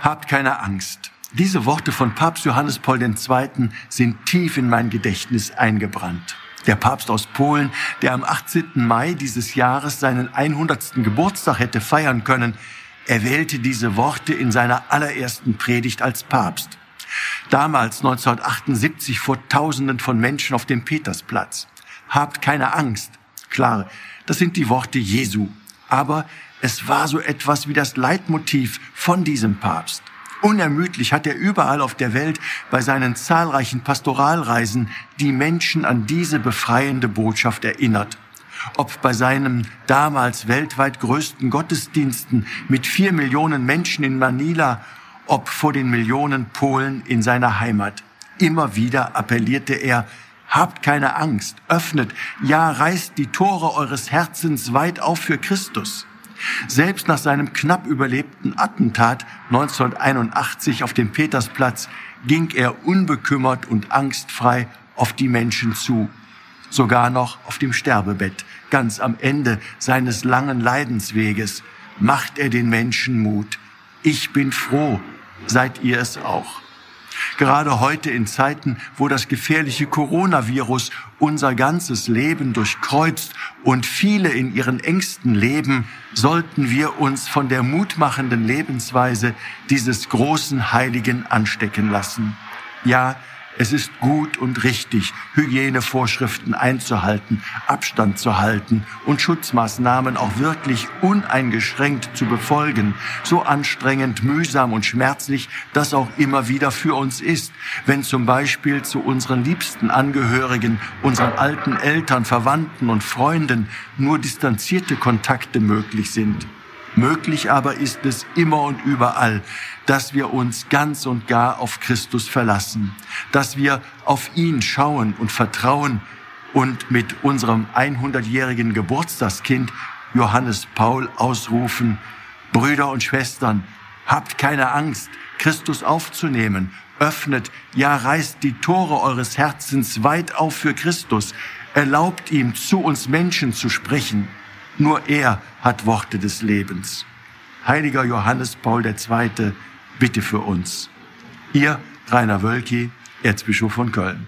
Habt keine Angst. Diese Worte von Papst Johannes Paul II. sind tief in mein Gedächtnis eingebrannt. Der Papst aus Polen, der am 18. Mai dieses Jahres seinen 100. Geburtstag hätte feiern können, erwählte diese Worte in seiner allerersten Predigt als Papst. Damals 1978 vor Tausenden von Menschen auf dem Petersplatz. Habt keine Angst. Klar, das sind die Worte Jesu. Aber es war so etwas wie das Leitmotiv von diesem Papst. Unermüdlich hat er überall auf der Welt bei seinen zahlreichen Pastoralreisen die Menschen an diese befreiende Botschaft erinnert. Ob bei seinen damals weltweit größten Gottesdiensten mit vier Millionen Menschen in Manila, ob vor den Millionen Polen in seiner Heimat. Immer wieder appellierte er, habt keine Angst, öffnet, ja reißt die Tore eures Herzens weit auf für Christus. Selbst nach seinem knapp überlebten Attentat 1981 auf dem Petersplatz ging er unbekümmert und angstfrei auf die Menschen zu, sogar noch auf dem Sterbebett, ganz am Ende seines langen Leidensweges, macht er den Menschen Mut. Ich bin froh, seid ihr es auch. Gerade heute in Zeiten, wo das gefährliche Coronavirus unser ganzes Leben durchkreuzt und viele in ihren Ängsten leben, sollten wir uns von der mutmachenden Lebensweise dieses großen Heiligen anstecken lassen. Ja, es ist gut und richtig, Hygienevorschriften einzuhalten, Abstand zu halten und Schutzmaßnahmen auch wirklich uneingeschränkt zu befolgen, so anstrengend, mühsam und schmerzlich das auch immer wieder für uns ist, wenn zum Beispiel zu unseren liebsten Angehörigen, unseren alten Eltern, Verwandten und Freunden nur distanzierte Kontakte möglich sind. Möglich aber ist es immer und überall, dass wir uns ganz und gar auf Christus verlassen, dass wir auf ihn schauen und vertrauen und mit unserem 100-jährigen Geburtstagskind Johannes Paul ausrufen, Brüder und Schwestern, habt keine Angst, Christus aufzunehmen, öffnet, ja reißt die Tore eures Herzens weit auf für Christus, erlaubt ihm zu uns Menschen zu sprechen. Nur er hat Worte des Lebens. Heiliger Johannes Paul II., bitte für uns. Ihr Rainer Wölki, Erzbischof von Köln.